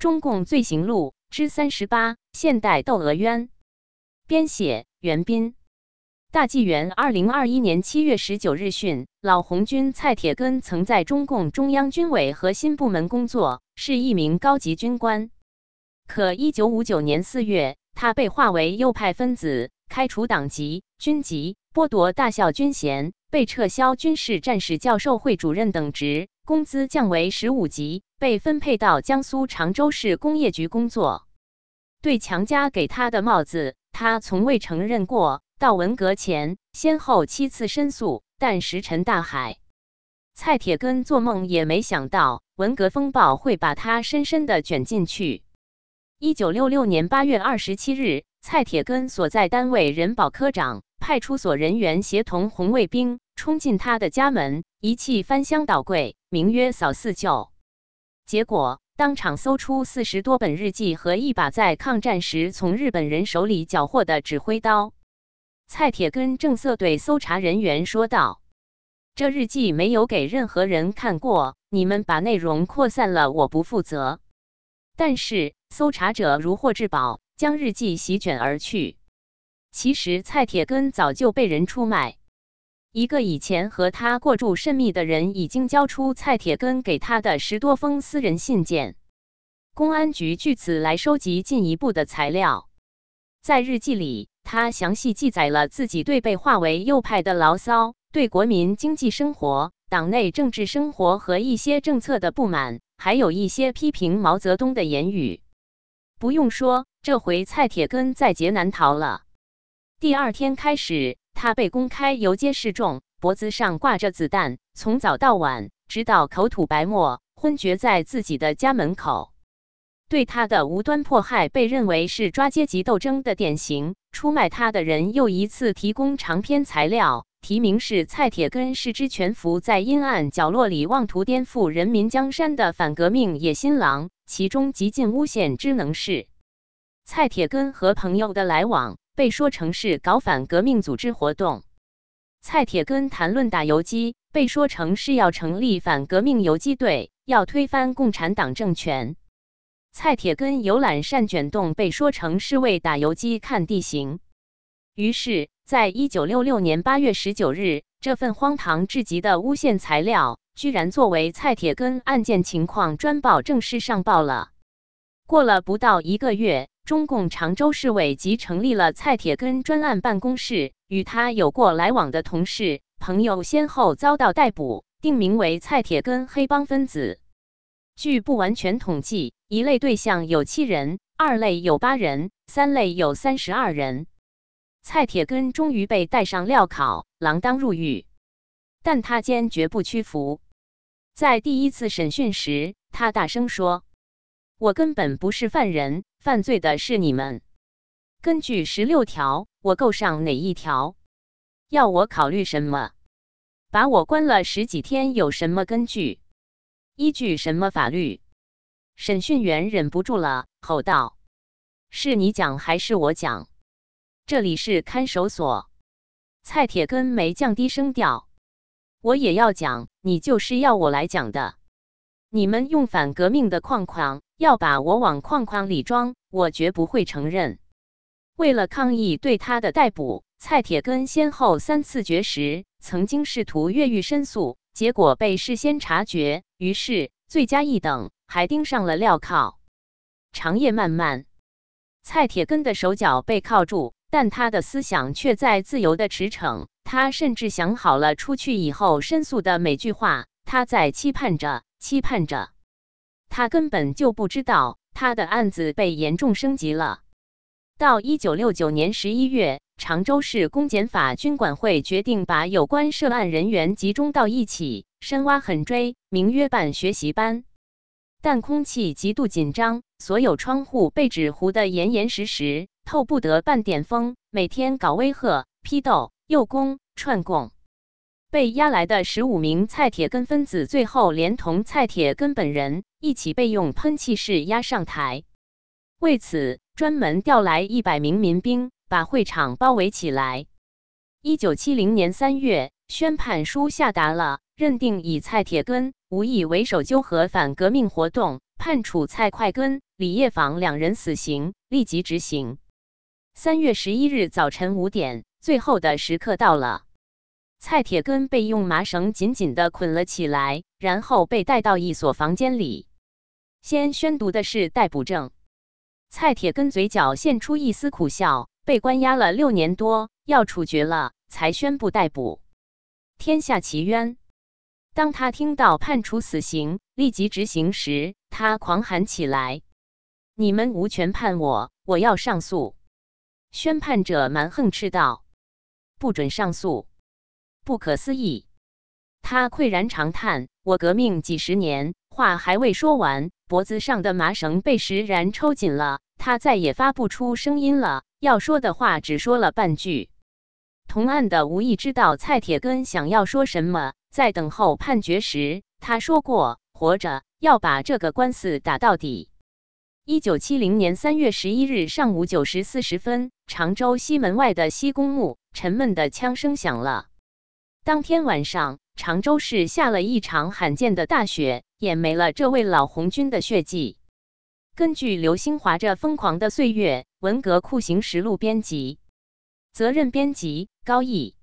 中共罪行录之三十八：现代窦娥冤。编写：袁斌。大纪元二零二一年七月十九日讯，老红军蔡铁根曾在中共中央军委核心部门工作，是一名高级军官。可一九五九年四月，他被划为右派分子，开除党籍、军籍，剥夺大校军衔，被撤销军事战士教授会主任等职，工资降为十五级，被分配到江苏常州市工业局工作。对强加给他的帽子，他从未承认过。到文革前，先后七次申诉，但石沉大海。蔡铁根做梦也没想到，文革风暴会把他深深的卷进去。一九六六年八月二十七日，蔡铁根所在单位人保科长、派出所人员协同红卫兵冲进他的家门，一气翻箱倒柜，名曰扫四旧。结果当场搜出四十多本日记和一把在抗战时从日本人手里缴获的指挥刀。蔡铁根正色对搜查人员说道：“这日记没有给任何人看过，你们把内容扩散了，我不负责。”但是搜查者如获至宝，将日记席卷而去。其实蔡铁根早就被人出卖。一个以前和他过住甚密的人已经交出蔡铁根给他的十多封私人信件。公安局据此来收集进一步的材料，在日记里。他详细记载了自己对被划为右派的牢骚，对国民经济生活、党内政治生活和一些政策的不满，还有一些批评毛泽东的言语。不用说，这回蔡铁根在劫难逃了。第二天开始，他被公开游街示众，脖子上挂着子弹，从早到晚，直到口吐白沫，昏厥在自己的家门口。对他的无端迫害被认为是抓阶级斗争的典型。出卖他的人又一次提供长篇材料，题名是《蔡铁根是只潜伏在阴暗角落里妄图颠覆人民江山的反革命野心狼》，其中极尽诬陷之能事。蔡铁根和朋友的来往被说成是搞反革命组织活动。蔡铁根谈论打游击，被说成是要成立反革命游击队，要推翻共产党政权。蔡铁根游览善卷洞，被说成是为打游击看地形。于是，在一九六六年八月十九日，这份荒唐至极的诬陷材料，居然作为蔡铁根案件情况专报正式上报了。过了不到一个月，中共常州市委即成立了蔡铁根专案办公室，与他有过来往的同事、朋友先后遭到逮捕，定名为蔡铁根黑帮分子。据不完全统计。一类对象有七人，二类有八人，三类有三十二人。蔡铁根终于被带上镣铐，锒铛入狱，但他坚决不屈服。在第一次审讯时，他大声说：“我根本不是犯人，犯罪的是你们。根据十六条，我够上哪一条？要我考虑什么？把我关了十几天，有什么根据？依据什么法律？”审讯员忍不住了，吼道：“是你讲还是我讲？这里是看守所。”蔡铁根没降低声调：“我也要讲，你就是要我来讲的。你们用反革命的框框要把我往框框里装，我绝不会承认。”为了抗议对他的逮捕，蔡铁根先后三次绝食，曾经试图越狱申诉，结果被事先察觉，于是罪加一等。还钉上了镣铐，长夜漫漫，蔡铁根的手脚被铐住，但他的思想却在自由的驰骋。他甚至想好了出去以后申诉的每句话，他在期盼着，期盼着。他根本就不知道，他的案子被严重升级了。到一九六九年十一月，常州市公检法军管会决定把有关涉案人员集中到一起，深挖狠追，名曰办学习班。但空气极度紧张，所有窗户被纸糊得严严实实，透不得半点风。每天搞威吓、批斗、诱供、串供。被押来的十五名蔡铁根分子，最后连同蔡铁根本人一起被用喷气式押上台。为此，专门调来一百名民兵，把会场包围起来。一九七零年三月，宣判书下达了。认定以蔡铁根、吴毅为首纠合反革命活动，判处蔡快根、李业坊两人死刑，立即执行。三月十一日早晨五点，最后的时刻到了，蔡铁根被用麻绳紧紧地捆了起来，然后被带到一所房间里。先宣读的是逮捕证。蔡铁根嘴角现出一丝苦笑，被关押了六年多，要处决了，才宣布逮捕。天下奇冤。当他听到判处死刑，立即执行时，他狂喊起来：“你们无权判我，我要上诉！”宣判者蛮横斥道：“不准上诉！不可思议！”他喟然长叹：“我革命几十年，话还未说完，脖子上的麻绳被石然抽紧了，他再也发不出声音了，要说的话只说了半句。”同案的无意知道蔡铁根想要说什么。在等候判决时，他说过：“活着要把这个官司打到底。”一九七零年三月十一日上午九时四十分，常州西门外的西公墓，沉闷的枪声响了。当天晚上，常州市下了一场罕见的大雪，掩没了这位老红军的血迹。根据刘兴华这《疯狂的岁月》文革酷刑实录编辑，责任编辑高毅。